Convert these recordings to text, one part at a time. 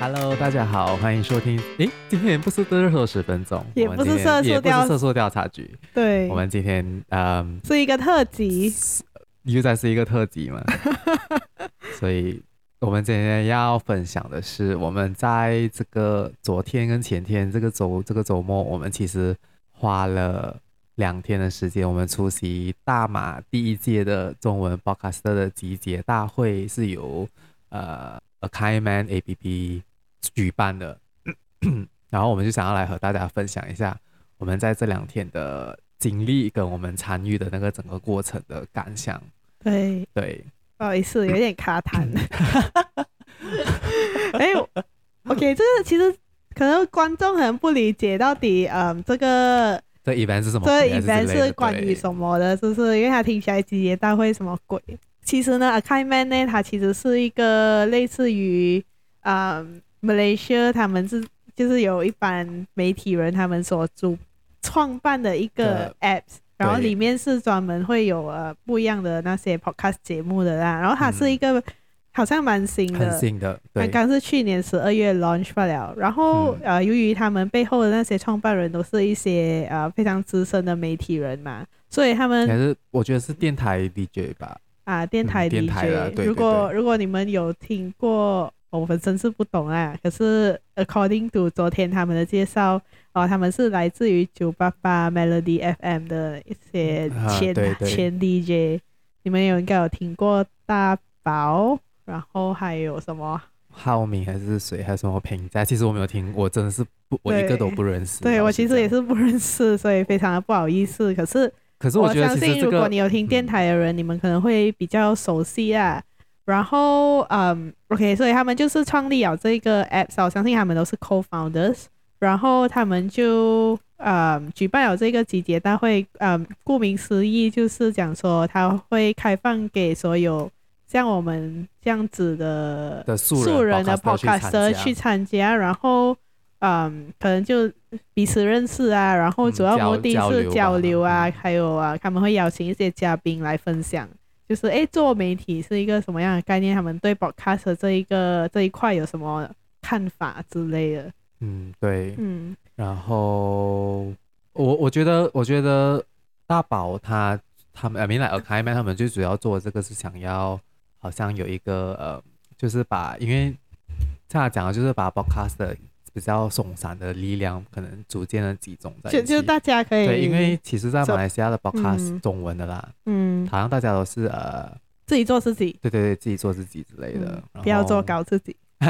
Hello，大家好，欢迎收听。诶，今天不是热搜十分钟，也不是色素调，查局。对，我们今天嗯是一个特辑，又再是一个特辑嘛。所以，我们今天要分享的是，我们在这个昨天跟前天这个周这个周末，我们其实花了两天的时间，我们出席大马第一届的中文 Podcaster 的集结大会，是由呃。AccaiMan APP 举办的，然后我们就想要来和大家分享一下我们在这两天的经历跟我们参与的那个整个过程的感想。对对，不好意思，有点卡痰。哎，OK，这个其实可能观众很不理解到底，嗯，这个这 event 是什么？这 event 是关于什么的？是不是？因为他听起来集结大会什么鬼？其实呢，AccaiMan 呢，它其实是一个类似于啊，Malaysia 他们是就是有一班媒体人他们所主创办的一个 apps，然后里面是专门会有呃不一样的那些 podcast 节目的啦。然后它是一个、嗯、好像蛮新的，很新的，刚刚是去年十二月 launch 不了。然后、嗯、呃，由于他们背后的那些创办人都是一些呃非常资深的媒体人嘛，所以他们还是我觉得是电台 DJ 吧。啊，电台 DJ，、嗯、如果如果你们有听过，我本身是不懂啊。可是 according to 昨天他们的介绍，哦，他们是来自于九八八 Melody FM 的一些前、前 DJ，你们有应该有听过大宝，然后还有什么浩明还是谁，还有什么评价？其实我没有听，我真的是不，我一个都不认识。对，我其实也是不认识，所以非常的不好意思。可是。可是我，相信，如果你有听电台的人，嗯、你们可能会比较熟悉啊。然后，嗯，OK，所以他们就是创立了这个 App，我相信他们都是 Co-founders。然后他们就，嗯，举办了这个集结大会。嗯，顾名思义，就是讲说他会开放给所有像我们这样子的素人的 Podcaster 去参加，然后。嗯，可能就彼此认识啊，然后主要目的是交流啊，嗯、还有啊，他们会邀请一些嘉宾来分享，就是诶，做媒体是一个什么样的概念？他们对 broadcast 这一个这一块有什么看法之类的？嗯，对，嗯，然后我我觉得，我觉得大宝他他们没来 AccaiMan 他们最主要做的这个是想要，好像有一个呃，就是把因为这样讲就是把 Podcast 比较松散的力量，可能逐渐的集中在就就大家可以对，因为其实，在马来西亚的 podcast 中文的啦，嗯，好像大家都是呃自己做自己，对对对，自己做自己之类的，嗯、不要做搞自己，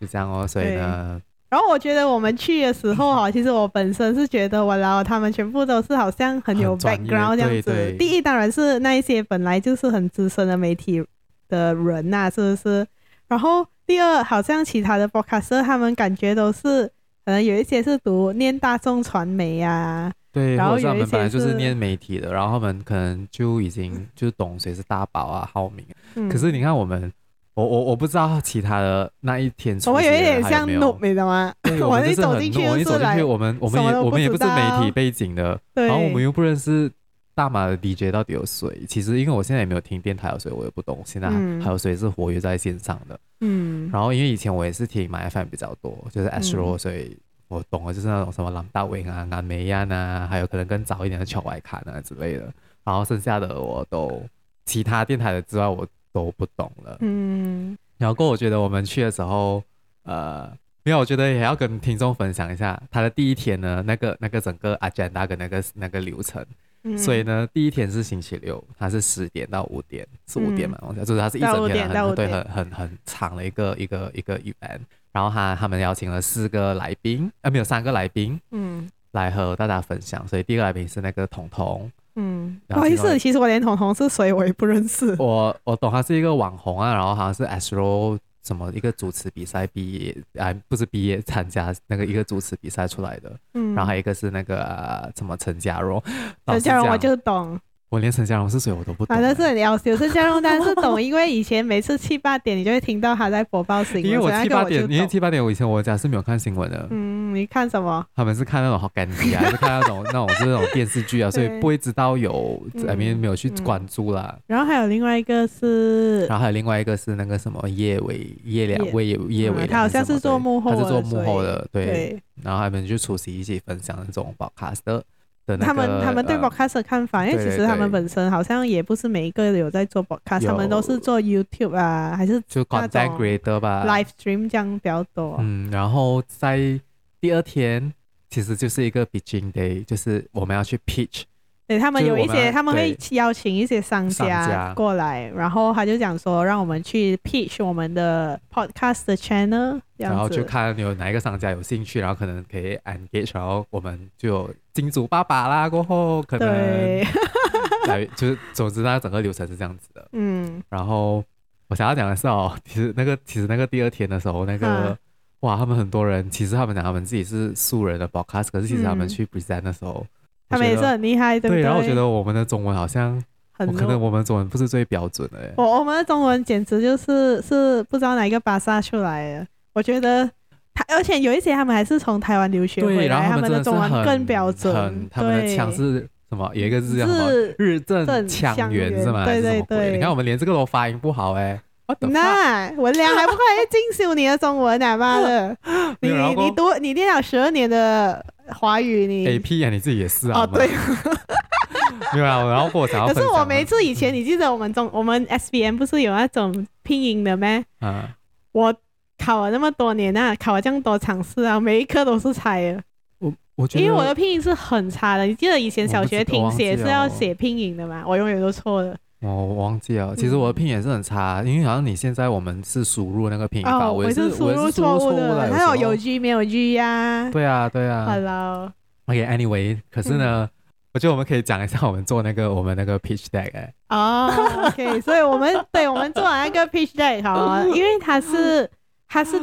就这样哦。所以呢，然后我觉得我们去的时候哈，其实我本身是觉得，我然后他们全部都是好像很有 background 这样子。对对第一当然是那一些本来就是很资深的媒体的人呐、啊，是不是？然后。第二，好像其他的 Podcaster 他们感觉都是，可能有一些是读念大众传媒呀、啊，对，然后他们本来就是念媒体的，然后他们可能就已经就懂谁是大宝啊、浩明。嗯、可是你看我们，我我我不知道其他的那一天有有，我有一点像 noob，你知道吗？我们一走进去，我一走进去，我们我们也我们也不是媒体背景的，然后我们又不认识。大马的 DJ 到底有谁？其实因为我现在也没有听电台，所以我也不懂。现在还有谁是活跃在线上的？嗯，然后因为以前我也是听 MyFM 比较多，就是 Astro，、嗯、所以我懂的就是那种什么蓝大伟啊、南美亚啊，还有可能更早一点的乔外卡啊之类的。然后剩下的我都其他电台的之外我都不懂了。嗯，然后过我觉得我们去的时候，呃，没有，我觉得也要跟听众分享一下他的第一天呢，那个那个整个 agenda 跟那个那个流程。所以呢，第一天是星期六，它是十点到五点，是五点嘛？我、嗯、就是它是一整天很对很很很长的一个一个一个 event。然后他他们邀请了四个来宾，呃，没有三个来宾，嗯，来和大家分享。所以第一个来宾是那个彤彤，嗯，不好意思，其实我连彤彤是谁我也不认识。我我懂，他是一个网红啊，然后好像是 Astro。什么一个主持比赛毕业啊？不是毕业参加那个一个主持比赛出来的，嗯，然后还有一个是那个、呃、什么陈嘉荣，陈嘉荣我就懂，我连陈家荣是谁我都不懂。反正是很要求陈家荣，但是懂，因为以前每次七八点你就会听到他在播报新闻。因为我七八点，因为七八点我以前我家是没有看新闻的。嗯，你看什么？他们是看那种好干的啊，是看那种那种就是那种电视剧啊，所以 不会知道有里面没有去关注啦、嗯嗯。然后还有另外一个是，然后还有另外一个是那个什么叶伟叶良叶叶伟，他好像是做幕后，他是做幕后的，对。对然后他们就出席一起分享那种 podcast 的。他们他们对 podcast 的看法，因为其实他们本身好像也不是每一个有在做 podcast，他们都是做 YouTube 啊，还是就 content creator 吧，live stream 这样比较多。嗯，然后在第二天其实就是一个 pitching day，就是我们要去 pitch。对，他们有一些，他们会邀请一些商家过来，然后他就讲说，让我们去 pitch 我们的 podcast 的 channel，然后就看有哪一个商家有兴趣，然后可能可以 engage，然后我们就有金主爸爸啦，过后可能来 就是总之，那整个流程是这样子的。嗯，然后我想要讲的是哦，其实那个其实那个第二天的时候，那个、嗯、哇，他们很多人其实他们讲他们自己是素人的 podcast，可是其实他们去 present 的时候。嗯他们也是很厉害，对不对？对，然后我觉得我们的中文好像，可能我们中文不是最标准的。我我们的中文简直就是是不知道哪一个巴萨出来的。我觉得他，而且有一些他们还是从台湾留学回来，他们的中文更标准。他们的腔是什么？有一个字叫什么？日正腔圆是吗？对对对。你看我们连这个都发音不好哎。那文良还不快进修你的中文啊妈的！你你读你念了十二年的。华语你 A P 啊，你自己也是啊。哦，对，没有啊。然后我想要，可是我每一次以前，你记得我们中我们 S B M 不是有那种拼音的吗？啊，我考了那么多年啊，考了这样多场试啊，每一科都是猜的。我我觉得，因为我的拼音是很差的。你记得以前小学听写是要写拼音的吗？我永远都错的。哦，我忘记了。其实我的拼音也是很差，因为好像你现在我们是输入那个拼音法，我是输入错误的。还有有 G 没有 G 呀？对啊，对啊。Hello。OK，Anyway，可是呢，我觉得我们可以讲一下我们做那个我们那个 pitch deck 哎。哦，OK，所以我们对我们做完那个 pitch deck 好啊，因为它是它是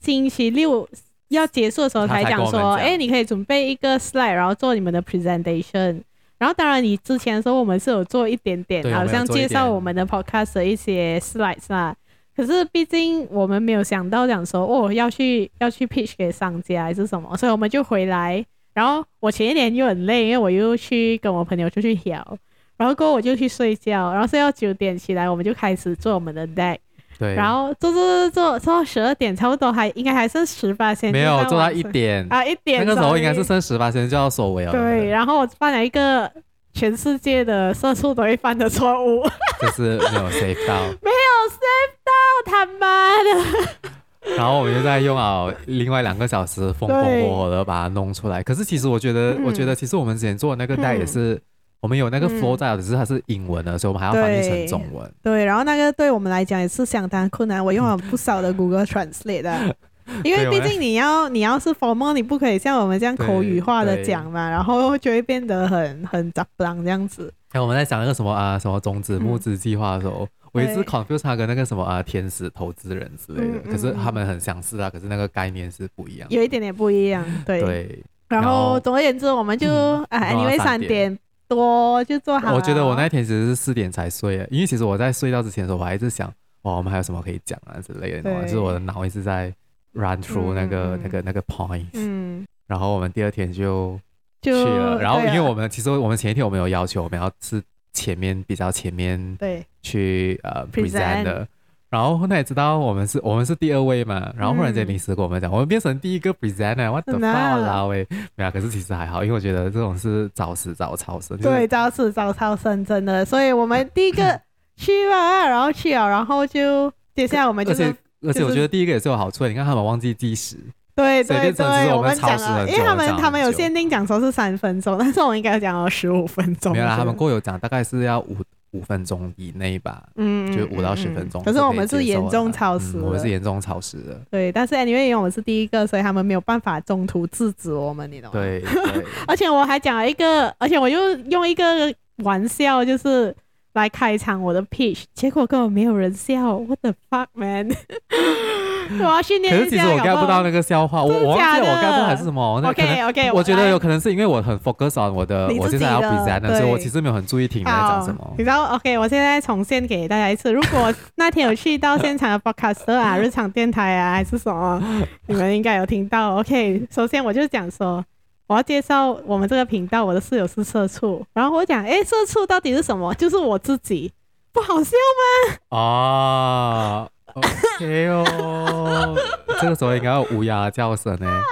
星期六要结束的时候才讲说，哎，你可以准备一个 slide，然后做你们的 presentation。然后，当然，你之前的时候，我们是有做一点点，好像介绍我们的 podcast 的一些 slides 啦。可是，毕竟我们没有想到讲说，哦，要去要去 pitch 给商家还是什么，所以我们就回来。然后我前一年又很累，因为我又去跟我朋友出去聊，然后过后我就去睡觉，然后睡到九点起来，我们就开始做我们的 deck。对，然后做做做做做到十二点，差不多还应该还剩十八先，没有做到一点啊，一点那个时候应该是剩十八先就要收尾了。对，然后我犯了一个全世界的色素都会犯的错误，就是没有 save 到，没有 save 到，他妈的！然后我们就在用了另外两个小时，风风火火的把它弄出来。可是其实我觉得，嗯、我觉得其实我们之前做的那个带也是。嗯我们有那个 flow 在，只是它是英文的，所以我们还要翻译成中文。对，然后那个对我们来讲也是相当困难。我用了不少的 Google Translate 的，因为毕竟你要你要是 formal，你不可以像我们这样口语化的讲嘛，然后就会变得很很杂乱这样子。哎，我们在讲那个什么啊，什么种子募资计划的时候，我一直 confuse 它跟那个什么啊天使投资人之类的，可是他们很相似啊，可是那个概念是不一样，有一点点不一样。对，然后总而言之，我们就啊，因为三点。多就做好。我觉得我那天其实是四点才睡，因为其实我在睡觉之前的时候，我还一直想，哇，我们还有什么可以讲啊之类的，就是我的脑一直在 run through 那个、嗯、那个那个 point。嗯。然后我们第二天就去了，然后因为我们其实我们前一天我们有要求，我们要是前面比较前面对去呃 present 的。然后后来也知道我们是我们是第二位嘛，然后忽然间临时跟我们讲，嗯、我们变成第一个 presenter，what the fuck 啦喂，没有，可是其实还好，因为我觉得这种是早死早超生，就是、对，早死早超生真的，所以我们第一个 去了，然后去了，然后就接下来我们就是，而且而且我觉得第一个也是有好处的，你看他们忘记计时，对对对，我们讲了，因为他们他们有限定讲说是三分钟，但是我们应该讲了十五分钟，没有啦，他们过有讲大概是要五。五分钟以内吧，嗯，就五到十分钟。可是我们是严重超时，我们是严重超时的。对，但是因为我们是第一个，所以他们没有办法中途制止我们，你懂吗？对。而且我还讲了一个，而且我又用一个玩笑，就是来开场我的 pitch，结果根本没有人笑。What the fuck, man？我要训练一下。可是其实我 get 不到那个笑话，我我忘记我 get 不到还是什么。OK OK，我觉得有可能是因为我很 focus on 我的，我现在要 present，所以我其实没有很注意听你在讲什么。你知道 OK，我现在重现给大家一次。如果那天有去到现场的 podcast 啊，日常电台啊，还是什么，你们应该有听到。OK，首先我就讲说，我要介绍我们这个频道，我的室友是社畜。然后我讲，哎，社畜到底是什么？就是我自己，不好笑吗？啊。OK 哦，这个时候应该有乌鸦叫声呢。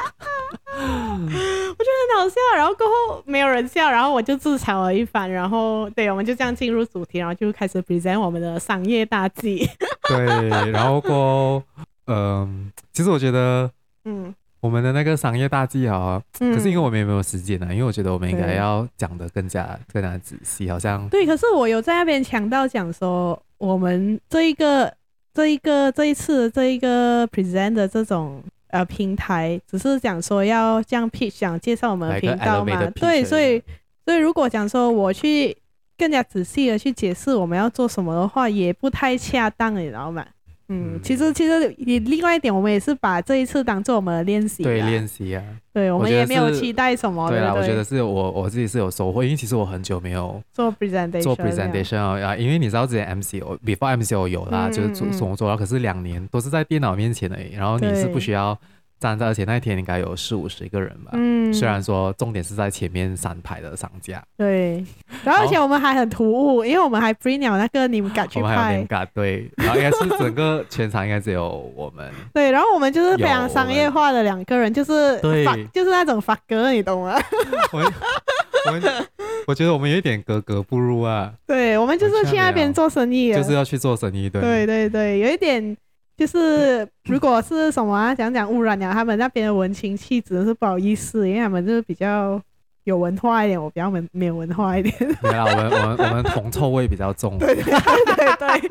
我觉得很好笑，然后过后没有人笑，然后我就自嘲了一番，然后对，我们就这样进入主题，然后就开始 present 我们的商业大计。对，然后过后，嗯、呃，其实我觉得，嗯，我们的那个商业大计啊，嗯、可是因为我们也没有时间呢，因为我觉得我们应该要讲的更加更加仔细，好像对。可是我有在那边强调讲说，我们这一个。这一个这一次这一个 present 的这种呃平台，只是讲说要这样 pitch，想介绍我们的频道嘛？对，所以所以如果讲说我去更加仔细的去解释我们要做什么的话，也不太恰当，你知道吗？嗯，其实其实也另外一点，我们也是把这一次当做我们的练习，对练习啊，对我们也没有期待什么，对啊，我觉得是我我自己是有收获，因为其实我很久没有做 presentation 做 presentation 啊，因为你知道之前 MCO before MCO 有啦，就是做做做了，可是两年都是在电脑面前而已，然后你是不需要。站在，而且那一天应该有四五十个人吧。嗯，虽然说重点是在前面三排的商家。对，然后而且我们还很突兀，因为我们还 bring 了那个你们敢去拍。我们还有 name card，对，然后应该是整个全场应该只有我们。对，然后我们就是非常商业化的两个人，就是对，就是那种发哥，你懂吗？我我我觉得我们有一点格格不入啊。对，我们就是去那边做生意，就是要去做生意，对，对对对，有一点。就是如果是什么啊，讲讲污染了他们那边的文青气质是不好意思，因为他们就是比较有文化一点，我比较没没有文化一点。对啊，我们我们我们铜臭味比较重。对对对对。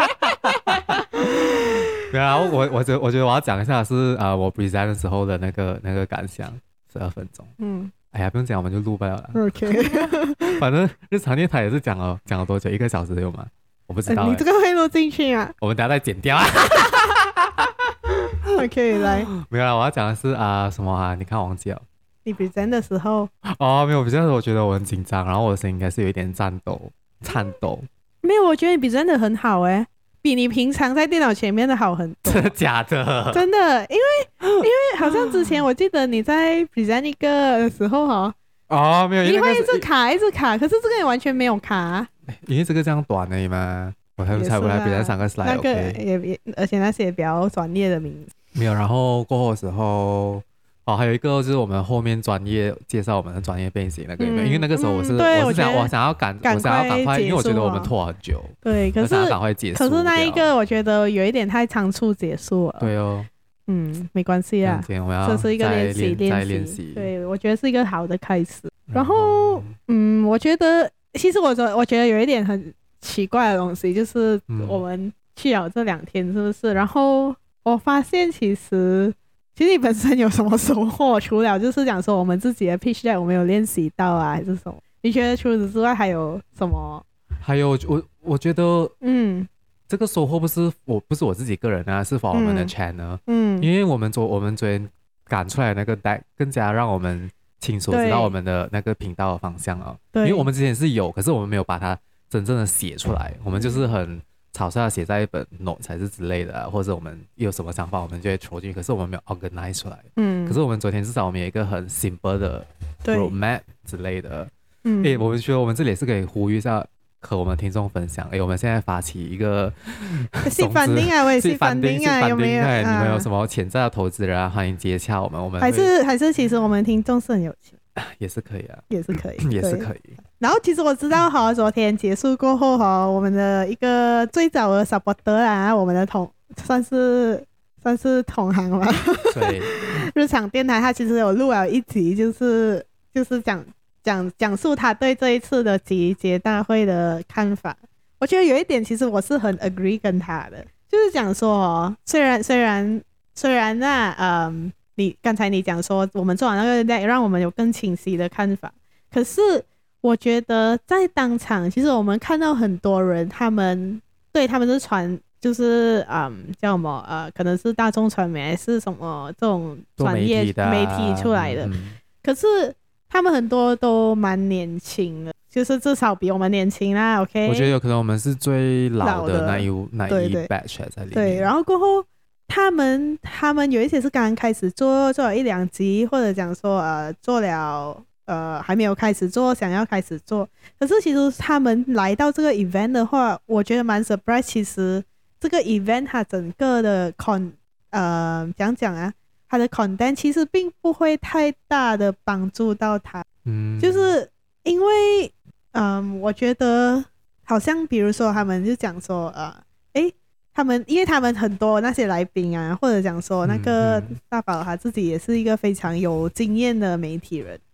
对啊，我我觉我觉得我要讲一下是啊，我 present 的时候的那个那个感想，十二分钟。嗯。哎呀，不用讲，我们就录不了了。OK。反正日常电台也是讲了讲了多久，一个小时有吗？我不知道、欸。你这个会录进去啊？我们等下再剪掉啊。OK，来，没有啦，我要讲的是啊、呃，什么啊？你看忘记了。你 present 的时候。哦，没有，比较是我觉得我很紧张，然后我的声音应该是有一点颤抖，颤抖。没有，我觉得你 present 的很好哎，比你平常在电脑前面的好很多。真的假的？真的，因为因为好像之前我记得你在 present 一个的时候哈。哦，没有，你会一直卡，一直卡，可是这个也完全没有卡。因为这个这样短而已嘛。我还猜不来，比较三个 slide，那个也也，而且那些也比较专业的名字。没有，然后过后的时候，哦，还有一个就是我们后面专业介绍我们的专业背景那个，因为那个时候我是我是想我想要赶我想要赶快，因为我觉得我们拖很久。对，可是赶快结束。可是那一个我觉得有一点太仓促结束了。对哦，嗯，没关系啊，这是一个练习练习。对，我觉得是一个好的开始。然后，嗯，我觉得其实我觉我觉得有一点很。奇怪的东西就是我们去了这两天，是不是？嗯、然后我发现其实其实你本身有什么收获？除了就是讲说我们自己的 pitch deck 我们有练习到啊，还是什么？你觉得除此之外还有什么？还有我我觉得，嗯，这个收获不是我不是我自己个人啊，是 for 我们的 channel，嗯，因为我们昨我们昨天赶出来那个 deck 更加让我们清楚知道我们的那个频道的方向啊，对，因为我们之前是有，可是我们没有把它。真正的写出来，我们就是很草率的写在一本 note 才是之类的，啊，或者我们有什么想法，我们就会戳进去。可是我们没有 organize 出来。嗯。可是我们昨天至少我们有一个很 simple 的 roadmap 之类的。嗯。诶，我们觉得我们这里也是可以呼吁一下，和我们听众分享。哎，我们现在发起一个，是反定啊，我也是反定啊，有没有？你们有什么潜在的投资人啊？欢迎接洽我们。我们还是还是，其实我们听众是很有钱。也是可以啊，也是可以，也是可以。然后其实我知道哈，昨天结束过后哈，我们的一个最早的 supporter 啊，我们的同算是算是同行吧。对。日常电台他其实有录了一集，就是就是讲讲讲述他对这一次的集结大会的看法。我觉得有一点其实我是很 agree 跟他的，就是讲说哦，虽然虽然虽然那嗯。你刚才你讲说，我们做完那个 deck，让我们有更清晰的看法。可是我觉得在当场，其实我们看到很多人，他们对他们是传就是嗯叫什么呃，可能是大众传媒还是什么这种专业媒体出来的，嗯、可是他们很多都蛮年轻的，就是至少比我们年轻啦。OK，我觉得有可能我们是最老的那一那一 batch 在里面。对，然后过后他们他们有一些是刚刚开始做做了一两集，或者讲说呃做了。呃，还没有开始做，想要开始做。可是其实他们来到这个 event 的话，我觉得蛮 surprise。其实这个 event 它整个的 con，呃，讲讲啊，它的 content 其实并不会太大的帮助到他。嗯，就是因为，嗯、呃，我觉得好像比如说他们就讲说，呃，诶，他们因为他们很多那些来宾啊，或者讲说那个大宝他自己也是一个非常有经验的媒体人。嗯，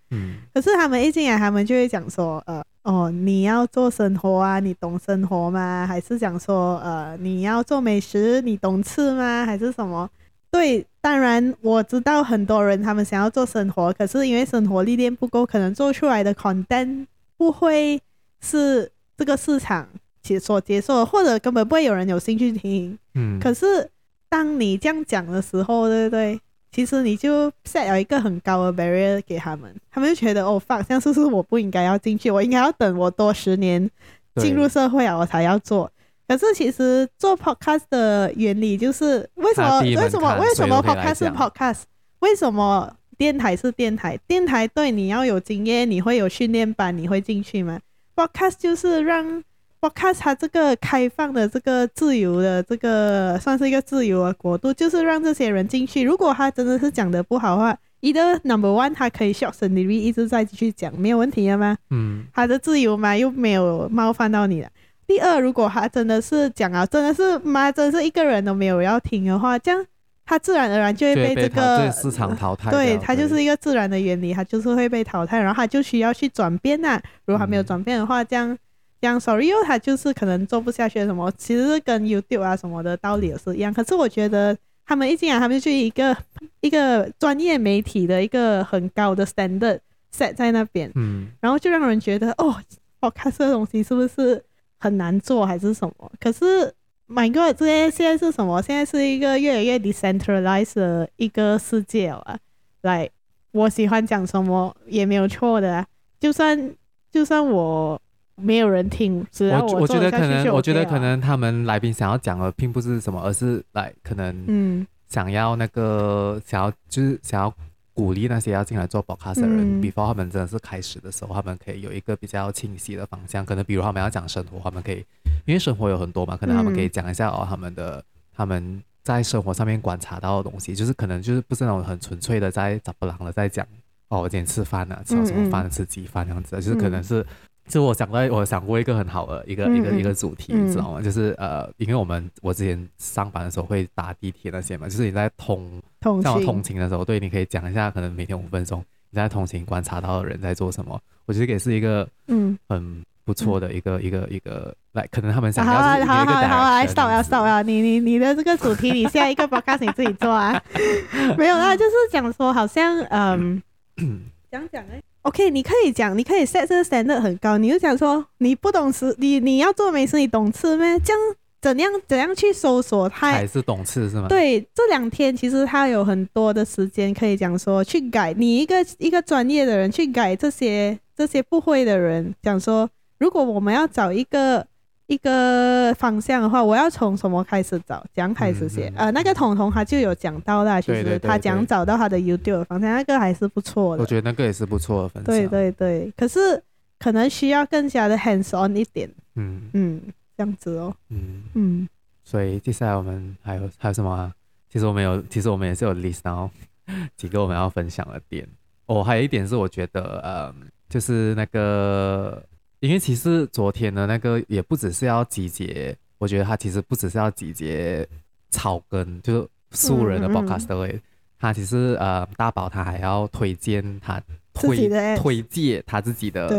可是他们一进来，他们就会讲说，呃，哦，你要做生活啊，你懂生活吗？还是讲说，呃，你要做美食，你懂吃吗？还是什么？对，当然我知道很多人他们想要做生活，可是因为生活历练不够，可能做出来的 content 不会是这个市场其所接受，或者根本不会有人有兴趣听。嗯，可是当你这样讲的时候，对不对？其实你就 set 有一个很高的 barrier 给他们，他们就觉得哦，fuck，像是不是我不应该要进去，我应该要等我多十年进入社会啊，我才要做。可是其实做 podcast 的原理就是为什么？为什么？为什么 podcast 是 podcast？为什么电台是电台？电台对你要有经验，你会有训练班，你会进去吗？podcast 就是让。我看它这个开放的、这个自由的、这个算是一个自由的国度，就是让这些人进去。如果他真的是讲的不好的话，either number one，他可以 short sentence 一直在继续讲，没有问题的吗？嗯，他的自由嘛，又没有冒犯到你了。第二，如果他真的是讲啊，真的是妈，真的是一个人都没有要听的话，这样他自然而然就会被这个市场淘汰。对，他就是一个自然的原理，他就是会被淘汰，然后他就需要去转变呐。如果他没有转变的话，这样。讲 sorry 哟，他就是可能做不下去什么，其实跟 YouTube 啊什么的道理也是一样。可是我觉得他们一进来，他们就一个一个专业媒体的一个很高的 standard set 在那边，嗯，然后就让人觉得哦，我看这个东西是不是很难做还是什么？可是 My God，这些现在是什么？现在是一个越来越 decentralized 的一个世界啊！来，我喜欢讲什么也没有错的啊，就算就算我。没有人听，只要我，我觉得可能，我觉得可能他们来宾想要讲的并不是什么，而是来可能嗯，想要那个、嗯、想要就是想要鼓励那些要进来做 podcast 的人、嗯、，before 他们真的是开始的时候，他们可以有一个比较清晰的方向。可能比如他们要讲生活，他们可以因为生活有很多嘛，可能他们可以讲一下哦，他们的他们在生活上面观察到的东西，就是可能就是不是那种很纯粹的在咋不啷的在讲哦，我今天吃饭啊，吃了什么饭，嗯嗯吃几饭这样子，就是可能是。就我想到，我想过一个很好的一个、嗯、一个一个主题，你知道吗？就是呃，因为我们我之前上班的时候会搭地铁那些嘛，就是你在通通像我通勤的时候，对，你可以讲一下，可能每天五分钟你在通勤观察到的人在做什么，我觉得也是一个嗯。很不错的一个、嗯、一个一个来，可能他们想要好好好好来扫呀扫啊，你你你的这个主题，你下一个 podcast 你自己做啊，没有啦，就是讲说好像嗯 讲讲哎。OK，你可以讲，你可以 set 这个 standard 很高。你就讲说，你不懂吃，你你要做美食，你懂吃咩？这样怎样怎样去搜索它？还是懂吃是吗？对，这两天其实他有很多的时间可以讲说去改。你一个一个专业的人去改这些这些不会的人，讲说，如果我们要找一个。一个方向的话，我要从什么开始找？讲开始写、嗯嗯。呃，那个彤彤他就有讲到啦，其实他讲找到他的 YouTube 方向，那个还是不错的。我觉得那个也是不错的分享。对对对，可是可能需要更加的 hands on 一点。嗯嗯，这样子哦。嗯嗯。所以接下来我们还有还有什么、啊？其实我们有，其实我们也是有 list 到 几个我们要分享的点。哦，还有一点是我觉得，呃，就是那个。因为其实昨天的那个也不只是要集结，我觉得他其实不只是要集结草根，就是素人的 podcast 的、嗯嗯、他其实呃大宝他还要推荐他推推荐他自己的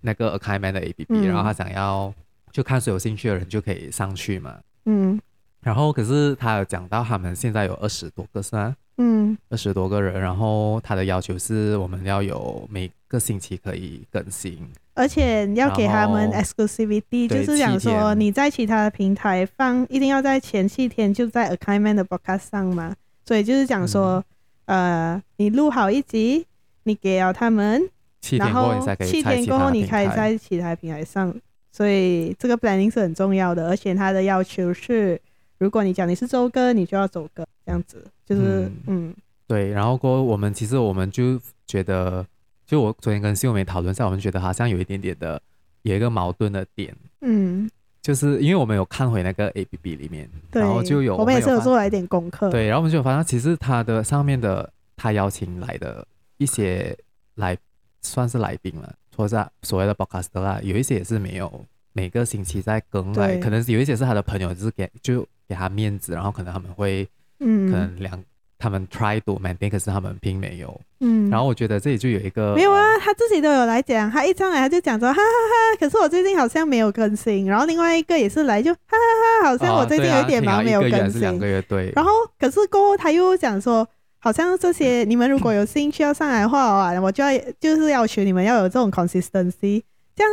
那个 Academy 的 APP，、嗯、然后他想要就看谁有兴趣的人就可以上去嘛。嗯，然后可是他有讲到他们现在有二十多个是吗？嗯，二十多个人，然后他的要求是我们要有每个星期可以更新，而且要给他们 exclusivity，就是讲说你在其他的平台放，一定要在前七天就在 Assignment 的 Podcast 上嘛，所以就是讲说，嗯、呃，你录好一集，你给了他们，然后七天过后你可以在其他平台上，所以这个 planning 是很重要的，而且他的要求是。如果你讲你是周更，你就要走更，这样子就是嗯，嗯对。然后过后我们其实我们就觉得，就我昨天跟秀梅讨论下，我们觉得好像有一点点的有一个矛盾的点，嗯，就是因为我们有看回那个 APP 里面，对然后就有我们也是有做了一点功课，对，然后我们就发现其实他的上面的他邀请来的一些来算是来宾了，或者所谓的 Podcast 啦，有一些也是没有每个星期在更来，可能有一些是他的朋友，就是给就。给他面子，然后可能他们会，嗯，可能两他们 try to maintain，可是他们并没有，嗯，然后我觉得这里就有一个没有啊，他自己都有来讲，他一上来他就讲说哈哈哈，可是我最近好像没有更新，然后另外一个也是来就哈哈哈，好像我最近有一点忙没有更新，两个月对，然后可是过后他又讲说，好像这些你们如果有兴趣要上来的话啊，我就要就是要求你们要有这种 consistency，这样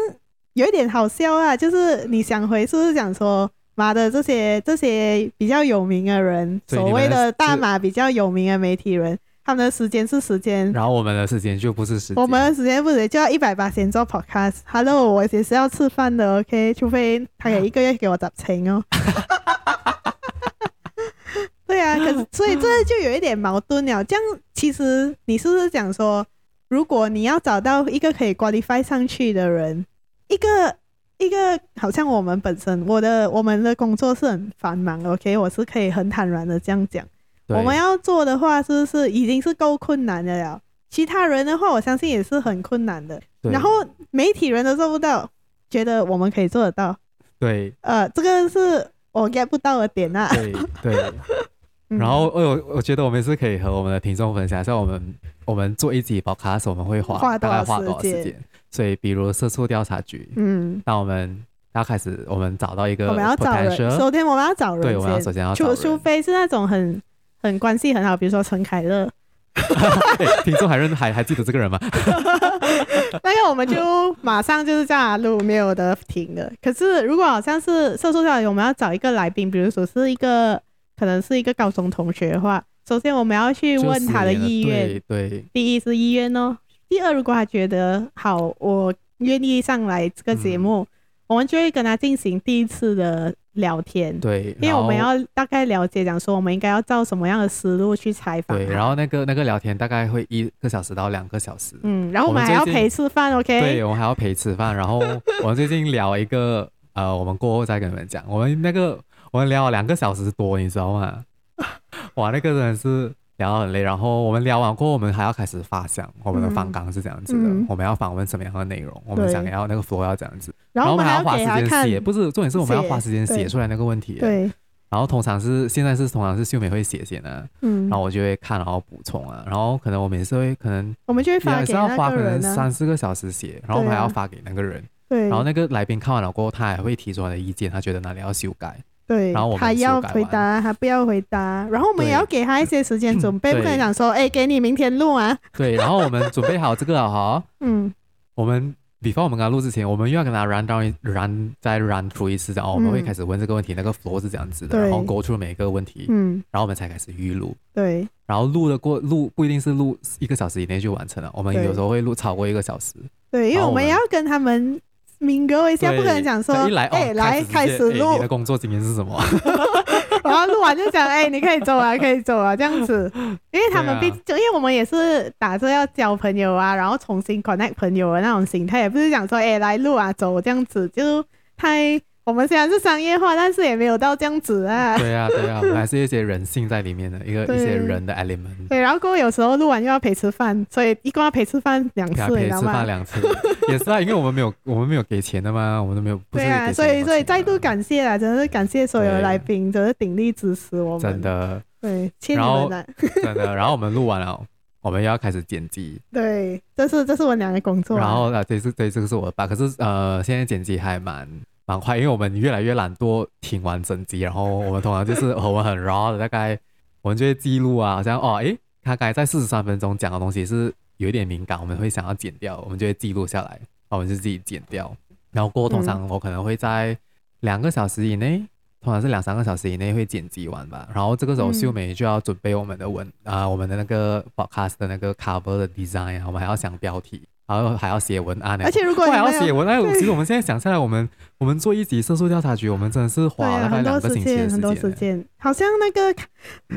有一点好笑啊，就是你想回是不是想说？马的这些这些比较有名的人，所谓的大马比较有名的媒体人，他们的时间是时间，然后我们的时间就不是时间，我们的时间不是就要一百八先做 podcast。Hello，我也是要吃饭的，OK？除非他给一个月给我砸钱哦。对啊，可是所以这就有一点矛盾了。这样其实你是不是讲说，如果你要找到一个可以 qualify 上去的人，一个。一个好像我们本身，我的我们的工作是很繁忙，OK，我是可以很坦然的这样讲。我们要做的话，是不是已经是够困难的了？其他人的话，我相信也是很困难的。然后媒体人都做不到，觉得我们可以做得到。对，呃，这个是我 get 不到的点啊。对对。然后我我觉得我们是可以和我们的听众分享，像我们我们做一集 podcast，我们会花大概花多少时间？所以，比如社畜调查局，嗯，那我们要开始，我们找到一个，我们要找人。首先，我们要找人，对，我们要首先要找人。除除非是那种很很关系很好，比如说陈凯乐。听众还认还还记得这个人吗？那个我们就马上就是这样录，没有得停的。可是，如果好像是社畜调查局，我们要找一个来宾，比如说是一个可能是一个高中同学的话，首先我们要去问他的意愿。对，第一是意愿哦。第二，如果他觉得好，我愿意上来这个节目，嗯、我们就会跟他进行第一次的聊天。对，因为我们要大概了解，讲说我们应该要照什么样的思路去采访。对，然后那个那个聊天大概会一个小时到两个小时。嗯，然后我们还要陪吃饭，OK？对，我们还要陪吃饭。然后我们最近聊一个，呃，我们过后再跟你们讲。我们那个我们聊了两个小时多，你知道吗？哇，那个人是。聊到很累，然后我们聊完过后，我们还要开始发想我们的方纲是这样子的，嗯、我们要访问什么样的内容，我们想要那个 flow 要这样子，然后我们还要花时间写，不是重点是我们要花时间写出来那个问题，对，然后通常是现在是通常是秀美会写先的，嗯，然后我就会看，然后补充啊，然后可能我们也是会可能我们就会发给那个人，也是要花可能三四个小时写，然后我们还要发给那个人，对，然后那个来宾看完了过后，他还会提出他的意见，他觉得哪里要修改。对，然后他要回答，他不要回答，然后我们也要给他一些时间准备，不可能讲说，哎，给你明天录啊。对，然后我们准备好这个了哈。嗯，我们 before 我们跟他录之前，我们又要跟他 run down run 再 run through 一次，然后我们会开始问这个问题，那个 flow 是这样子的，然后 go through 每一个问题，嗯，然后我们才开始预录。对，然后录的过录不一定是录一个小时以内就完成了，我们有时候会录超过一个小时。对，因为我们也要跟他们。明哥，我现在不可能讲说，哎，来开始录。你的工作经验是什么？然后录完就讲，哎，你可以走啊，可以走啊，这样子。因为他们毕竟，因为我们也是打着要交朋友啊，然后重新 connect 朋友的那种心态，也不是讲说，哎，来录啊，走这样子，就太。我们虽然是商业化，但是也没有到这样子啊。对啊，对啊，我们还是一些人性在里面的一个一些人的 element。对，然后过后有时候录完又要陪吃饭，所以一共要陪吃饭两次，陪吃饭两次，也是啊，因为我们没有我们没有给钱的嘛，我们都没有。对啊，所以所以再度感谢啊，真的是感谢所有的来宾，真的鼎力支持我们。真的。对，欠你们的。真的，然后我们录完了，我们又要开始剪辑。对，这是这是我俩的工作。然后啊，这是对，这个是我的吧，可是呃，现在剪辑还蛮。蛮快，因为我们越来越懒惰，听完整集，然后我们通常就是我们很 raw 的，大概我们就会记录啊，好像哦，诶，他刚才在四十三分钟讲的东西是有一点敏感，我们会想要剪掉，我们就会记录下来，然后我们就自己剪掉。然后过后通常我可能会在两个小时以内，嗯、通常是两三个小时以内会剪辑完吧。然后这个时候秀美就要准备我们的文、嗯、啊，我们的那个 podcast 的那个 cover 的 design，我们还要想标题。然后还要写文案呢，而且如果还要写文案，其实我们现在想下来，我们我们做一集色素调查局，我们真的是花了大概两个星期的时间，很多时间。好像那个，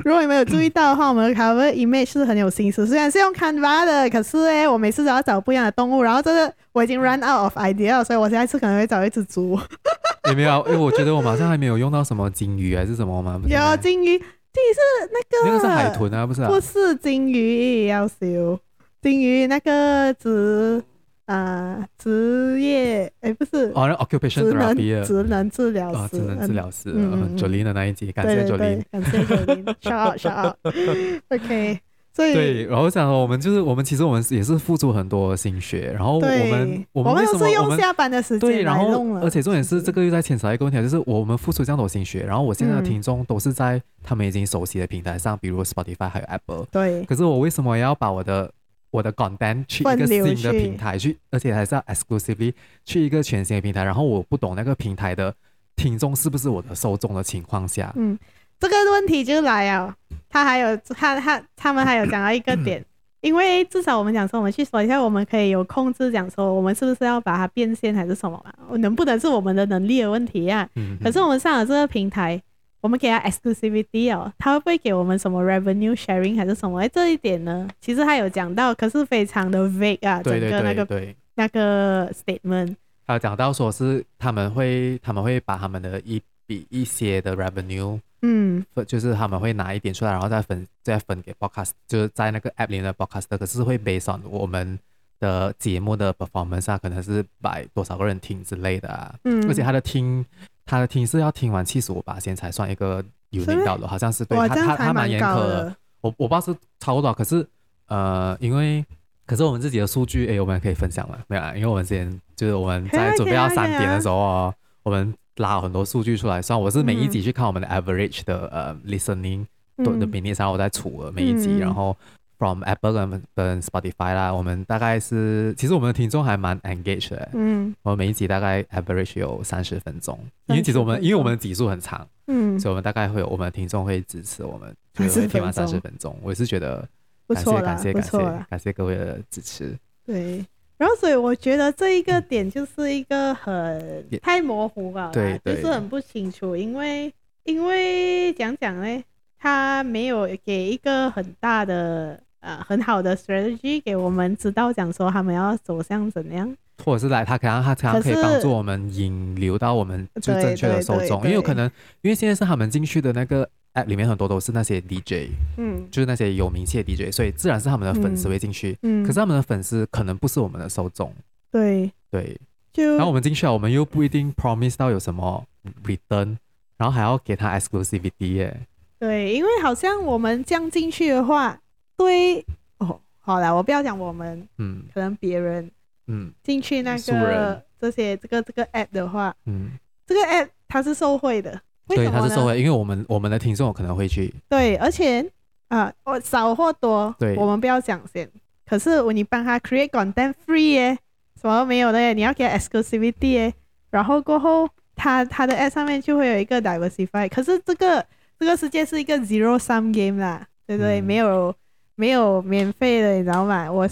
如果你们有注意到的话，我们的 cover image 是很有心思，虽然是用 Canva 的，可是哎，我每次都要找不一样的动物。然后这个我已经 run out of idea，了所以我下一次可能会找一只猪。有没有？因为我觉得我马上还没有用到什么金鱼还是什么吗？有金鱼，这是那个那个是海豚啊，不是？不是金鱼，要修金鱼那个职。啊，职业哎，不是哦，occupation therapy，职能治疗师，职能治疗师，嗯，Jolin 的那一集，感谢 Jolin，感谢 Jolin，shout out，shout out，OK，所以对，然后想说，我们就是我们其实我们也是付出很多心血，然后我们我们都是用下班的时间对，然后而且重点是这个又在牵扯到一个问题，就是我们付出这样多心血，然后我现在的听众都是在他们已经熟悉的平台上，比如 Spotify 还有 Apple，对，可是我为什么要把我的我的 content 去一个新的平台去，而且还是要 exclusively 去一个全新的平台，然后我不懂那个平台的听众是不是我的受众的情况下，嗯，这个问题就来了，他还有他他他们还有讲到一个点，因为至少我们讲说，我们去说一下，我们可以有控制讲说，我们是不是要把它变现还是什么嘛？能不能是我们的能力的问题呀？嗯，可是我们上了这个平台。我们给他 exclusivity 哦，他会不会给我们什么 revenue sharing 还是什么？哎，这一点呢，其实他有讲到，可是非常的 vague 啊，整个那个对那个 statement。他有讲到说是他们会他们会把他们的一笔一些的 revenue，嗯，就是他们会拿一点出来，然后再分再分给 podcast，就是在那个 app 里面的 podcast，可是会 based on 我们的节目的 performance 啊，可能是百多少个人听之类的啊，嗯，而且他的听。他的听是要听完七十五巴仙才算一个有领导的，好像是对他他他蛮严苛的。我我不知道是超过多少，可是呃，因为可是我们自己的数据，哎，我们可以分享了？没有啊，因为我们之前就是我们在准备要三点的时候哦，我们拉了很多数据出来，虽然我是每一集去看我们的 average 的呃 listening 的比例，然后我在除了每一集，然后。From Apple 跟跟 Spotify 啦，我们大概是，其实我们的听众还蛮 engaged 的，嗯，我们每一集大概 average 有三十分钟，因为其实我们因为我们的集数很长，嗯，所以我们大概会有我们的听众会支持我们，就是听完三十分钟，我也是觉得感谢感谢感谢感谢各位的支持，对，然后所以我觉得这一个点就是一个很太模糊了，对，就是很不清楚，因为因为讲讲呢，他没有给一个很大的。呃，很好的 strategy 给我们知道，讲说他们要走向怎样，或者是来他可能他可能可以帮助我们引流到我们最正确的受众，因为有可能因为现在是他们进去的那个 app 里面很多都是那些 DJ，嗯，就是那些有名气的 DJ，所以自然是他们的粉丝会进去，嗯，可是他们的粉丝可能不是我们的受众，对。对，就然后我们进去了，我们又不一定 promise 到有什么 return，然后还要给他 exclusivity 耶，对，因为好像我们这样进去的话。对哦，好了，我不要讲我们，嗯，可能别人，嗯，进去那个人这些这个这个 app 的话，嗯，这个 app 它是受惠的，为什么呢？对，它是受惠，因为我们我们的听众可能会去，对，而且啊，我少或多，对，我们不要讲先，可是你帮他 create content free 耶，什么都没有的耶，你要给 exclusivity 耶，然后过后他他的 app 上面就会有一个 diversify，可是这个这个世界是一个 zero sum game 啦，对不对？嗯、没有。没有免费的，你知道吗？我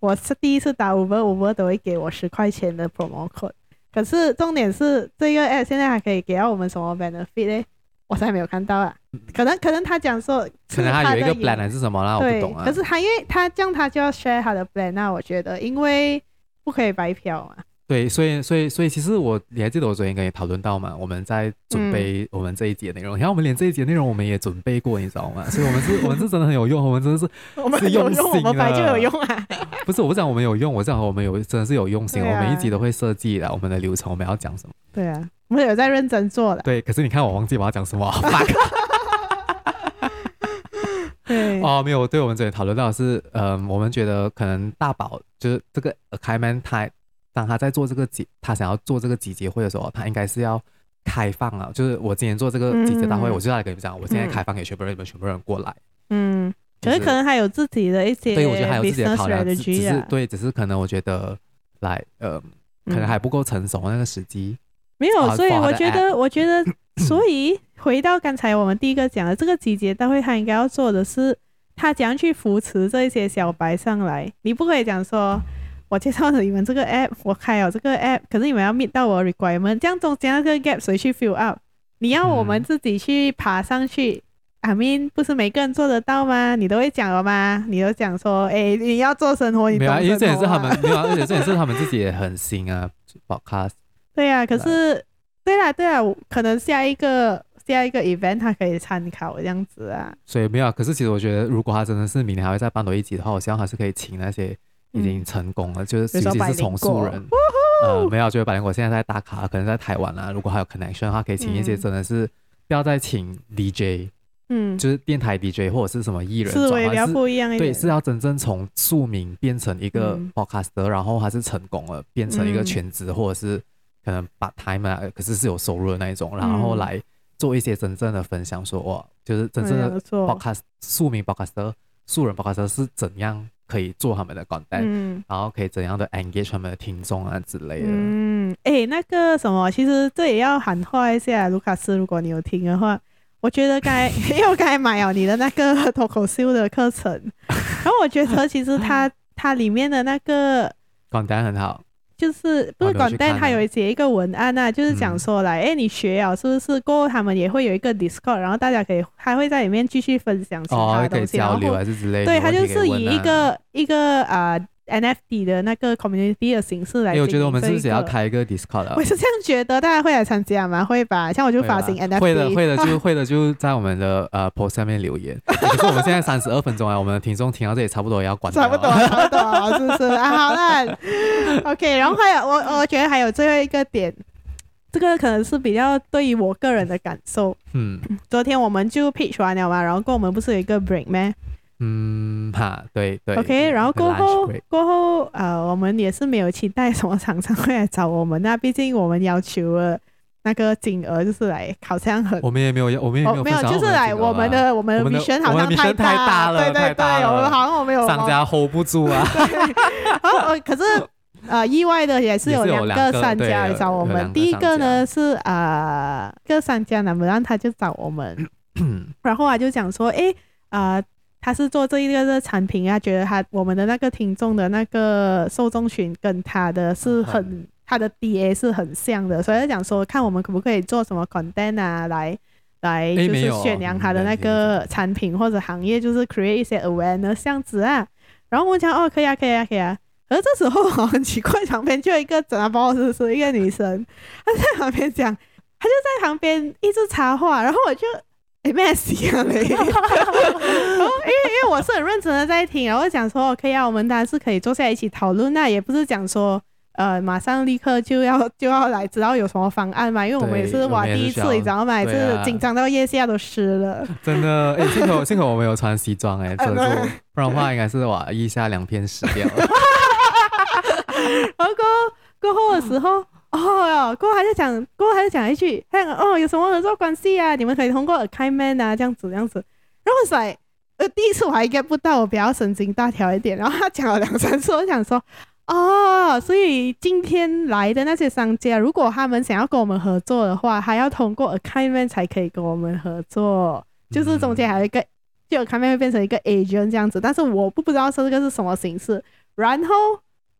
我是第一次打 Uber，Uber 都会给我十块钱的 promo code。可是重点是这个 app 现在还可以给到我们什么 benefit 呢？我现在没有看到啊。可能可能他讲说，可能他有一个 plan 还是什么啦，我不懂啊。可是他因为他这样，他就要 share 他的 plan，那我觉得因为不可以白嫖嘛。对，所以所以所以其实我你还记得我昨天跟你讨论到嘛？我们在准备我们这一节的内容，然后、嗯、我们连这一节内容我们也准备过，你知道吗？所以我们是，我们是真的很有用，我们真的是 我们很有用，我们本来就有用啊。不是我不讲我们有用，我讲我们有真的是有用心，啊、我们每一集都会设计的我们的流程，我们要讲什么？对啊，我们有在认真做的。对，可是你看我忘记我要讲什么。对哦，没有，对我们昨天讨论到是，嗯、呃，我们觉得可能大宝就是这个开门太。当他在做这个集，他想要做这个集结会的时候，他应该是要开放啊，就是我今天做这个集结大会，嗯、我就来跟你们讲，我现在开放给全部人，你们全部人过来。嗯，可是可能还有自己的一些，对，我觉得还有自己的考量，只只是对，只是可能我觉得来呃，可能还不够成熟那个时机。没有，所以我觉得，我觉得，所以回到刚才我们第一个讲的这个集结大会，他应该要做的是，他怎样去扶持这些小白上来。你不可以讲说，我介绍了你们这个 app，我开了这个 app，可是你们要 meet 到我 requirement，这样中间那个 gap 谁去 fill up？你要我们自己去爬上去。嗯、I mean，不是每个人做得到吗？你都会讲了吗？你都讲说，哎，你要做生活，你没有、啊，因为这也是他们没有、啊，而且这也是他们自己也很新啊，podcast。对呀、啊，可是，对啦，对啦，可能下一个下一个 event 他可以参考这样子啊。所以没有，可是其实我觉得，如果他真的是明年还会再办多一集的话，我希望还是可以请那些已经成功了，嗯、就是尤其是重塑人。呃，没有，就是百灵果现在在打卡，可能在台湾啊。如果还有 connection 的话，可以请一些真的是、嗯、不要再请 DJ，嗯，就是电台 DJ 或者是什么艺人，思维比较不一样一。对，是要真正从庶民变成一个 podcaster，、嗯、然后还是成功了，变成一个全职、嗯、或者是。可能 part time 啊，可是是有收入的那一种，然后来做一些真正的分享，说哇，就是真正的 podcast 庶民 podcaster 素人 podcaster 是怎样可以做他们的 content，、嗯、然后可以怎样的 engage 他们的听众啊之类的。嗯，哎，那个什么，其实这也要喊话一下，卢卡斯，如果你有听的话，我觉得该因为我刚才买了你的那个脱口秀的课程，然后我觉得其实它它 里面的那个 content 很好。就是不是管但他有写一个文案啊，就是讲说来，哎、嗯，你学啊，是不是过后他们也会有一个 Discord，然后大家可以还会在里面继续分享其他东西，交流还是之类的。对，他就是以一个一个啊。呃 NFT 的那个 community 的形式来，哎，我觉得我们是不是也要开一个 Discord 啊？我是这样觉得，大家会来参加吗？会吧，像我就发行 NFT，会的，会的，就 会的，就在我们的呃 post 下面留言。可是我们现在三十二分钟啊，我们的听众听到这里差不多也要关了。差不多，差不多，是不是啊？好了，OK，然后还有我，我觉得还有最后一个点，这个可能是比较对于我个人的感受。嗯，昨天我们就 pitch 完了嘛，然后跟我们不是有一个 break 吗？嗯哈，对对。OK，然后过后过后，呃，我们也是没有期待什么厂商会来找我们，那毕竟我们要求了那个金额就是来好像很，我们也没有要，我们也没有，没有，就是来我们的我们的 mission 好像太大了，对对对，我们好像我们有 商家 hold 不住啊。哦，可是 呃，意外的也是有两个商家来找我们，第一个呢是呃，个商家能不让他就找我们，然后啊就讲说，哎，啊。他是做这一个的产品啊，觉得他我们的那个听众的那个受众群跟他的是很，嗯、他的 DA 是很像的，所以讲说看我们可不可以做什么 content 啊，来来就是宣扬他的那个产品或者行业，就是 create 一些 awareness 这样子啊。然后我讲哦，可以啊，可以啊，可以啊。而这时候很奇怪，旁边就有一个整包是是一个女生，她在旁边讲，她就在旁边一直插话，然后我就。哎，咩事啊你？因为因为我是很认真的在听，然后讲说可以啊，我们当然是可以坐下来一起讨论，那也不是讲说呃马上立刻就要 就要来知道有什么方案嘛，因为我们也是哇第一次，你知道吗？就是紧张到腋下都湿了。真的，哎，幸好幸好我没有穿西装哎，遮住，不然的话应该是哇腋下两片湿掉了。然后过后的时候。哦哟，过后还在讲，过后还在讲一句，还哦有什么合作关系啊？你们可以通过 Kindman 啊，这样子这样子。然后说，呃，第一次我还 get 不到，我比较神经大条一点。然后他讲了两三次，我想说，哦，所以今天来的那些商家，如果他们想要跟我们合作的话，还要通过 Kindman 才可以跟我们合作，就是中间还有一个，就 Kindman 会变成一个 agent 这样子。但是我不不知道说这个是什么形式。然后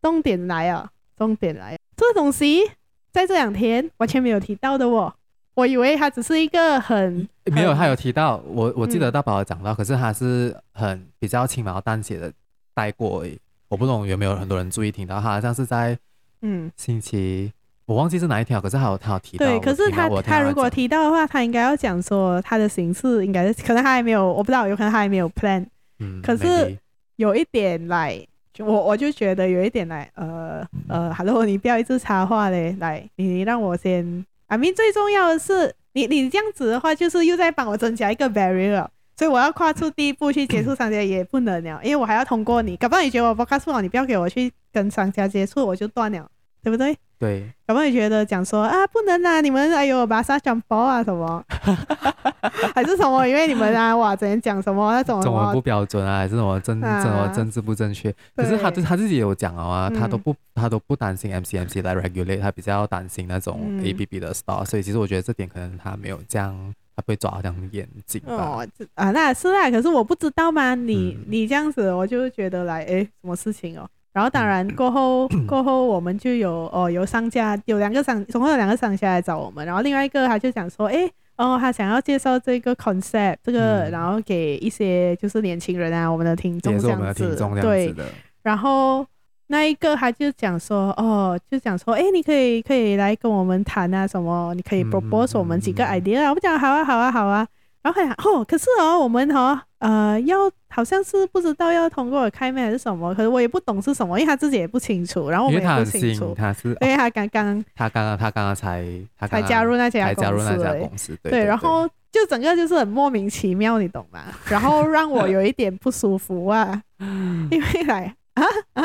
重点来了，重点来了，这个东西。在这两天完全没有提到的我，我以为他只是一个很，很没有，他有提到我，我记得大宝有讲到，嗯、可是他是很比较轻描淡写的带过而已。我不懂有没有很多人注意听到，他好像是在嗯星期，我忘记是哪一条，可是他有他有提到。对，可是他他，他如果提到的话，他应该要讲说他的形式应该是，可能他还没有，我不知道，有可能他还没有 plan。嗯，可是有一点来。就我我就觉得有一点来，呃呃，Hello，你不要一直插话嘞，来，你你让我先。I mean，最重要的是，你你这样子的话，就是又在帮我增加一个 barrier，所以我要跨出第一步去接触商家也不能了，因为我还要通过你。搞不好你觉得我不靠谱，你不要给我去跟商家接触，我就断了，对不对？对，有没有觉得讲说啊，不能啊，你们哎呦，把沙讲包啊什么，还是什么？因为你们啊，哇，整天讲什么那种中文不标准啊，还是什么政什么政治不正确？可是他他自己有讲啊，他都不他都不担心 MCMC 来 regulate，他比较担心那种 ABB 的 store，所以其实我觉得这点可能他没有这样。他被抓这样严谨哦，啊，那是啊，可是我不知道吗？你、嗯、你这样子，我就觉得来，哎，什么事情哦？然后当然过后、嗯、过后，我们就有哦，有商家有两个商，总共有两个商家来找我们，然后另外一个他就讲说，哎，哦，他想要介绍这个 concept，这个、嗯、然后给一些就是年轻人啊，我们的听众这样子，对，然后。那一个他就讲说，哦，就讲说，哎，你可以可以来跟我们谈啊，什么？你可以 propose 我们几个 idea 啊。我讲好啊，好啊，好啊。然后他讲，哦，可是哦，我们哦，呃，要好像是不知道要通过开麦还是什么，可是我也不懂是什么，因为他自己也不清楚，然后我们也不清楚。他是，因为他刚刚，他刚刚他刚刚才他刚刚才加入那家加入那家公司，对，对，然后就整个就是很莫名其妙，你懂吗？然后让我有一点不舒服啊，因为来啊啊。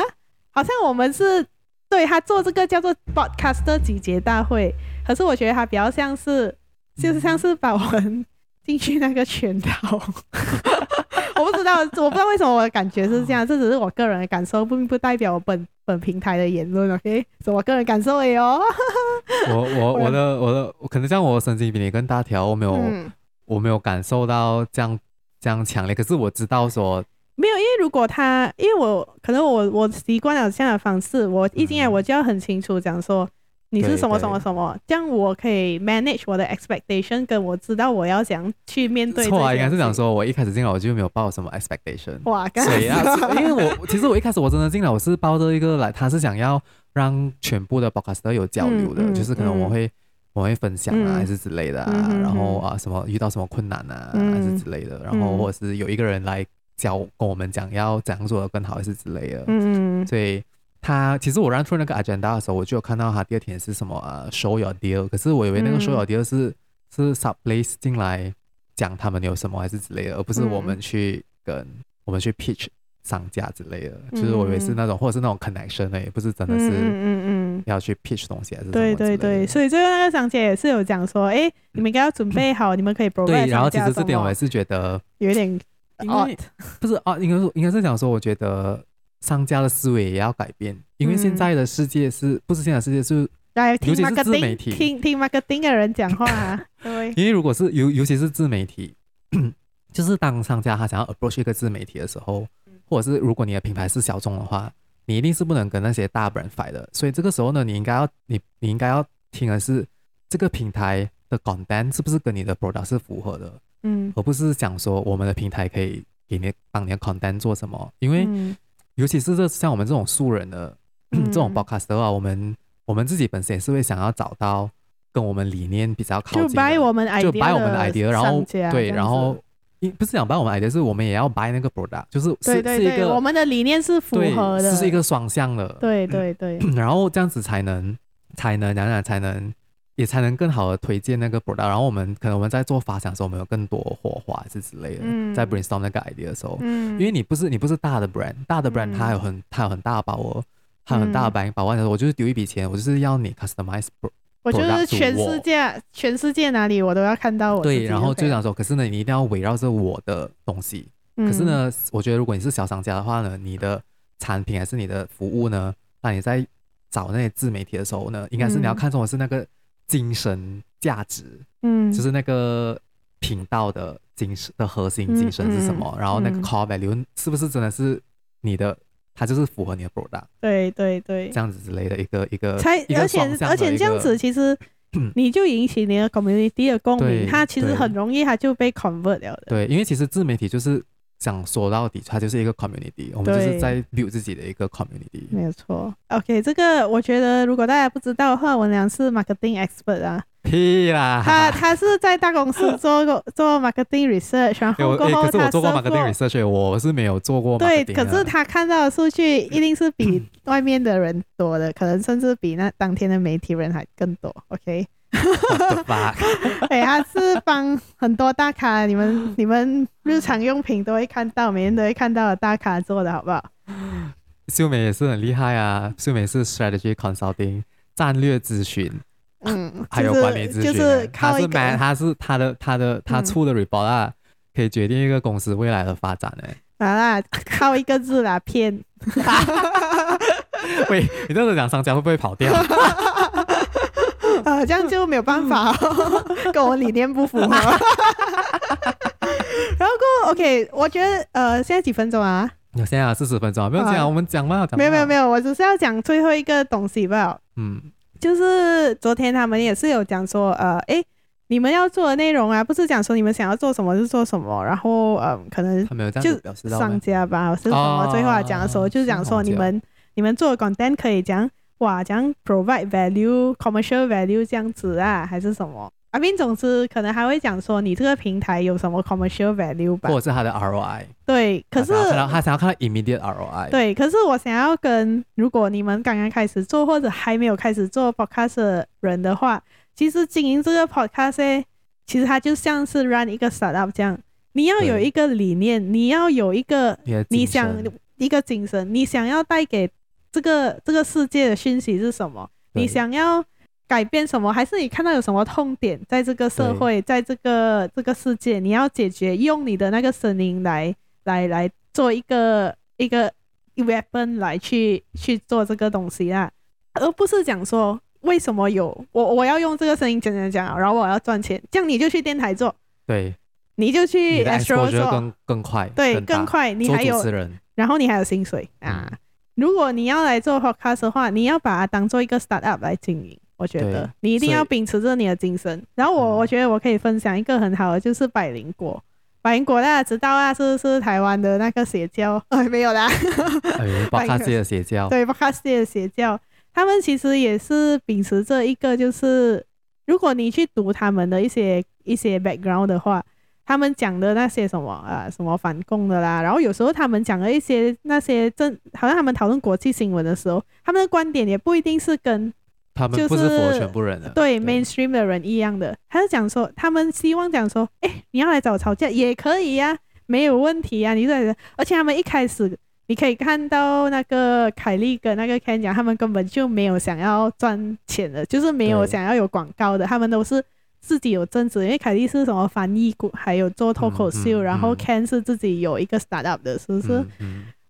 好像我们是对他做这个叫做 Podcaster 集结大会，可是我觉得他比较像是，就是像是把我们进去那个圈套。我不知道，我不知道为什么我的感觉是这样，这只是我个人的感受，并不代表我本本平台的言论。OK，是我个人感受而已哦。我我 我的我的可能像我神经比你更大条，我没有、嗯、我没有感受到这样这样强烈，可是我知道说。没有，因为如果他，因为我可能我我习惯了这样的方式，我一进来我就要很清楚讲说你是什么什么什么，这样我可以 manage 我的 expectation，跟我知道我要怎样去面对。错啊，应该是讲说我一开始进来我就没有抱什么 expectation。哇，谁啊？因为我其实我一开始我真的进来我是抱着一个来，他是想要让全部的 podcast 都有交流的，嗯嗯、就是可能我会、嗯、我会分享啊，还是之类的啊，嗯、然后啊什么遇到什么困难啊，嗯、还是之类的，然后或者是有一个人来。教跟我们讲要怎样做的更好，还是之类的。嗯，所以他其实我 run through 那个 agenda 的时候，我就有看到他第二天是什么呃 show your deal，可是我以为那个 show your deal 是、嗯、是 subplace 进来讲他们有什么还是之类的，而不是我们去跟、嗯、我们去 pitch 商家之类的。就是我以为是那种或者是那种 connection 呢，也不是真的是嗯嗯要去 pitch 东西还是对对对，所以最后那个商家也是有讲说，哎、欸，你们应该要准备好，嗯、你们可以 provide 对，然后其实这点我也是觉得有点。因为不是啊，应该是应该是讲说，我觉得商家的思维也要改变，因为现在的世界是不是现在的世界是，尤其是自媒体，听听 marketing 的人讲话啊，对。因为如果是尤尤其是自媒体，就是当商家他想要 approach 一个自媒体的时候，或者是如果你的品牌是小众的话，你一定是不能跟那些大 brand fight 的。所以这个时候呢，你应该要你你应该要听的是这个平台的 content 是不是跟你的 product 是符合的。嗯，而不是讲说我们的平台可以给你帮你的 content 做什么，因为、嗯、尤其是这像我们这种素人的、嗯、这种 podcast 的话，我们我们自己本身也是会想要找到跟我们理念比较靠近，就 buy 我们 idea，就 buy 我们的 idea，然后对，然后不是想 buy 我们 idea，是我们也要 buy 那个 product，就是是是一个我们的理念是符合的，是一个双向的，对对对，然后这样子才能才能讲讲才能。也才能更好的推荐那个 product，然后我们可能我们在做发想的时候，我们有更多火花是之类的，嗯、在 brainstorm 那个 idea 的时候，嗯、因为你不是你不是大的 brand，大的 brand 它有很它有很大的把握，它有很大的百把握的时候，我就是丢一笔钱，我就是要你 customize product，我就是全世界全世界哪里我都要看到我。对，然后就想说，可是呢，你一定要围绕着我的东西。嗯、可是呢，我觉得如果你是小商家的话呢，你的产品还是你的服务呢，那你在找那些自媒体的时候呢，应该是你要看中的是那个。精神价值，嗯，就是那个频道的精神的核心精神是什么？嗯嗯、然后那个 core value 是不是真的是你的？它就是符合你的 product？对对对，这样子之类的一个一个，才而且而且这样子其实你就引起你的 community 的共鸣，它其实很容易它就被 convert 了的。对，因为其实自媒体就是。想说到底，它就是一个 community，我们就是在 build 自己的一个 community。没有错。OK，这个我觉得如果大家不知道的话，文良是 marketing expert 啊。屁啦！他他是在大公司做过 做 marketing research，然后过后他、欸、可是我做过 marketing research，我是没有做过。对，可是他看到的数据一定是比 外面的人多的，可能甚至比那当天的媒体人还更多。OK。哎，他是帮很多大咖，你们 你们日常用品都会看到，每天都会看到的大咖做的好不好？秀美也是很厉害啊，秀美是 strategy consulting，战略咨询，嗯，还有管理咨询，就是他是 man，他是他的他的他出的 report 啊，可以决定一个公司未来的发展哎。好啦，靠一个字啦，骗。喂，你这样子讲商家会不会跑掉？呃，这样就没有办法，跟我理念不符合。然后过，OK，我觉得呃，现在几分钟啊？有现在啊，四十分钟，没有讲，我们讲嘛，讲。没有没有没有，我只是要讲最后一个东西吧。嗯，就是昨天他们也是有讲说，呃，诶，你们要做的内容啊，不是讲说你们想要做什么就做什么，然后嗯，可能就商家吧，是什么？最后来讲的时候，就是讲说你们你们做的 content 可以讲哇，讲 provide value、commercial value 这样子啊，还是什么？阿斌总之可能还会讲说，你这个平台有什么 commercial value 吧，或者是它的 ROI。对，可是他想，他想要看到 immediate ROI。对，可是我想要跟如果你们刚刚开始做或者还没有开始做 podcast 的人的话，其实经营这个 podcast，其实它就像是 run 一个 startup 这样，你要有一个理念，你要有一个你想一个精神，你想要带给这个这个世界的讯息是什么？你想要。改变什么？还是你看到有什么痛点，在这个社会，在这个这个世界，你要解决，用你的那个声音来来来做一个一个 weapon 来去去做这个东西啊，而不是讲说为什么有我我要用这个声音讲讲讲，然后我要赚钱，这样你就去电台做，对，你就去 Astro 做更更快，对，更，更快，你还有，然后你还有薪水啊。嗯、如果你要来做 podcast 的话，你要把它当做一个 startup 来经营。我觉得你一定要秉持着你的精神。然后我我觉得我可以分享一个很好的，就是百灵果。百灵果大家知道啊，是是台湾的那个邪教？哎，没有啦。巴 卡西的邪教。对，巴卡西的邪教，他们其实也是秉持着一个，就是如果你去读他们的一些一些 background 的话，他们讲的那些什么啊，什么反共的啦，然后有时候他们讲的一些那些政，好像他们讨论国际新闻的时候，他们的观点也不一定是跟。他们不是符合全部人的，对，对 mainstream 的人一样的。他是讲说，他们希望讲说，哎，你要来找我吵架也可以呀，没有问题呀。你在，而且他们一开始你可以看到那个凯莉跟那个 Ken 讲，他们根本就没有想要赚钱的，就是没有想要有广告的，他们都是自己有正职。因为凯蒂是什么翻译，还有做脱口秀，然后 Ken 是自己有一个 startup 的，是不是？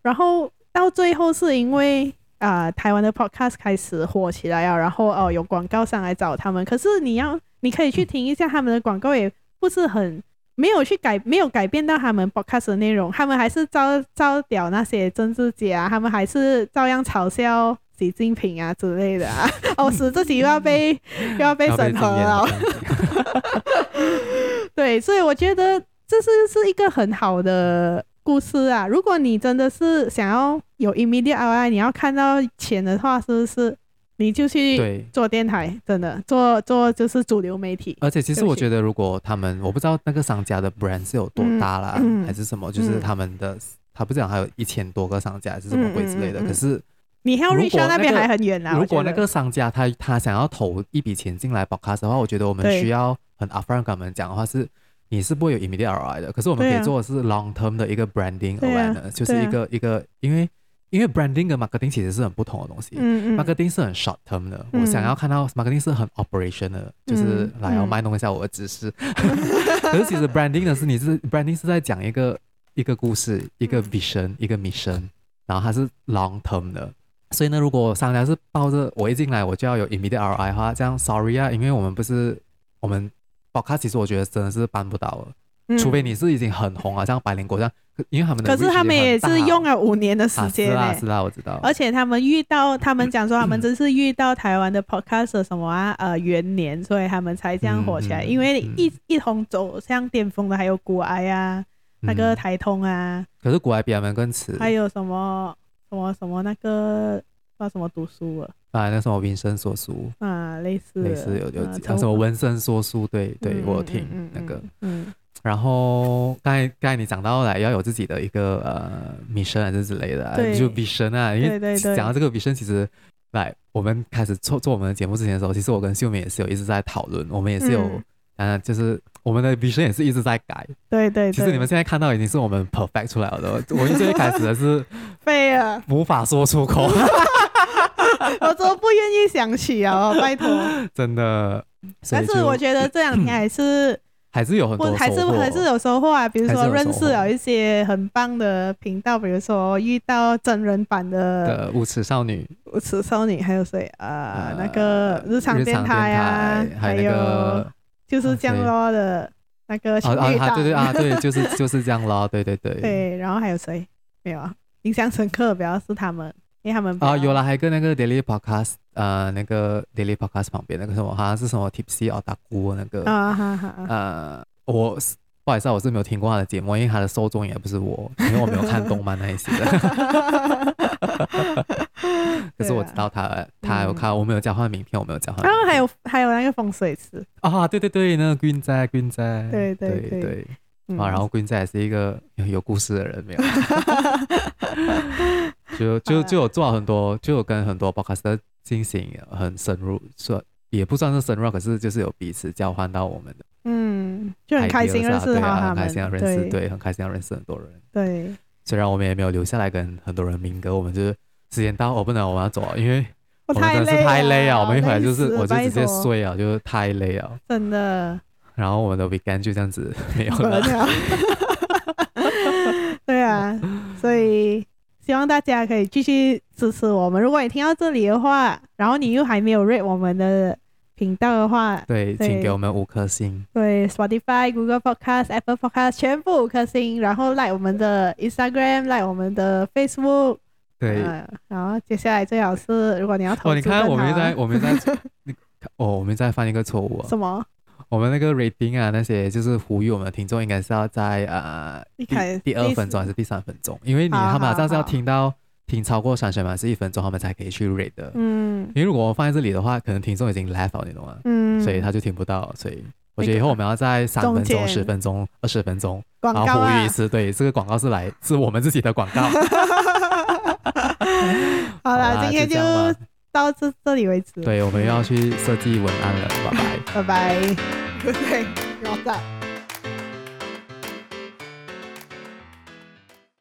然后到最后是因为。啊、呃，台湾的 podcast 开始火起来啊，然后哦有广告商来找他们，可是你要你可以去听一下他们的广告，也不是很没有去改，没有改变到他们 podcast 的内容，他们还是照照屌那些政治家，他们还是照样嘲笑习近平啊之类的啊，哦，是自己又要被 又要被审核了，对，所以我觉得这是是一个很好的。故事啊，如果你真的是想要有 immediate ROI，你要看到钱的话，是不是你就去做电台？真的做做就是主流媒体。而且其实我觉得，如果他们我不知道那个商家的 brand 是有多大啦，嗯嗯、还是什么，就是他们的、嗯、他不讲还有一千多个商家还是什么鬼之类的。嗯你 reach 那边还很远啊。如果那个商家他他想要投一笔钱进来 podcast 的话，我觉得我们需要很 upfront 跟他们讲的话是。你是不会有 immediate ROI 的，可是我们可以做的是 long term 的一个 branding awareness，、啊、就是一个、啊、一个，因为因为 branding 跟 marketing 其实是很不同的东西。嗯嗯、marketing 是很 short term 的，嗯、我想要看到 marketing 是很 operation 的，嗯、就是来要卖弄一下我的知识。嗯、可是其实 branding 的是你是 branding 是在讲一个一个故事，一个 vision，、嗯、一个 mission，然后它是 long term 的。所以呢，如果商家是抱着我一进来我就要有 immediate ROI 的话，这样 sorry 啊，因为我们不是我们。Podcast 其实我觉得真的是办不到了，嗯、除非你是已经很红啊，像百灵果这样，因为他们的可是他们也是用了五年的时间、欸啊，是啊，是啊，我知道。而且他们遇到，他们讲说他们真是遇到台湾的 Podcast 什么啊，呃，元年，所以他们才这样火起来。嗯、因为一一同走向巅峰的还有古埃啊，那个台通啊。可是古埃比他们更迟。还有什么什么什么那个叫什么读书了？啊，那什么《文生说书》啊，类似类似有有讲什么《文生说书》，对对，我有听那个。嗯。然后刚才刚才你讲到了要有自己的一个呃 mission 还是之类的，就 vision 啊，因为讲到这个 vision，其实来我们开始做做我们的节目之前的时候，其实我跟秀美也是有一直在讨论，我们也是有嗯，就是我们的 vision 也是一直在改。对对。其实你们现在看到已经是我们 perfect 出来了，我们最开始的是 废了，无法说出口。我都不愿意想起啊，拜托。真的，但是我觉得 这两天还是还是有很多，还是还是有收获啊。比如说认识了一些很棒的频道，比如说遇到真人版的无耻少女，无耻少女还有谁啊？那个日常电台啊，还有就是这样咯的那个情侣档，对对啊，对，就是 就是这样咯，对对对。对，然后还有谁？没有啊，印象深刻主要是他们。因为他们啊，有了，还跟那个 Daily Podcast，呃，那个 Daily Podcast 旁边那个什么，好像是什么 Tipsy or 大姑那个啊，哈哈，呃，我不好意思，我是没有听过他的节目，因为他的受众也不是我，因为我没有看动漫那一些的。可是我知道他，他还有看，我没有交换名片，我没有交换。然后还有还有那个风水师啊，对对对，那个 Green 仔，Green 仔，对对对。啊，然后 Green 仔也是一个 有故事的人，没有。就就就有做了很多，就有跟很多 Podcaster 进行很深入，算也不算是深入，可是就是有彼此交换到我们的，嗯，就很开心认识他们，很开心要认识，对，很开心要认识很多人，对。虽然我们也没有留下来跟很多人民歌，我们就是时间到，我不能，我们要走了，因为我们真的是太累啊，我们一回来就是我就直接睡啊，就是太累啊，真的。然后我们的 weekend 就这样子没有了，对啊，所以。希望大家可以继续支持我们。如果你听到这里的话，然后你又还没有 rate 我们的频道的话，对，对请给我们五颗星。对，Spotify、Google Podcast、Apple Podcast 全部五颗星，然后 like 我们的 Instagram，like 我们的 Facebook。对、呃，然后接下来最好是，如果你要投资，哦，你看我们在，我们 在，哦，我们在犯一个错误啊。什么？我们那个 rating 啊，那些就是呼吁我们的听众，应该是要在呃第第二分钟还是第三分钟？因为你他马上是要听到听超过三十秒是一分钟，他们才可以去 read 的。嗯，因为如果我放在这里的话，可能听众已经 left 了，你懂吗？嗯，所以他就听不到。所以我觉得以后我们要在三分钟、十分钟、二十分钟，然后呼吁一次。对，这个广告是来是我们自己的广告。好了，今天就到这这里为止。对，我们又要去设计文案了，拜拜，拜拜。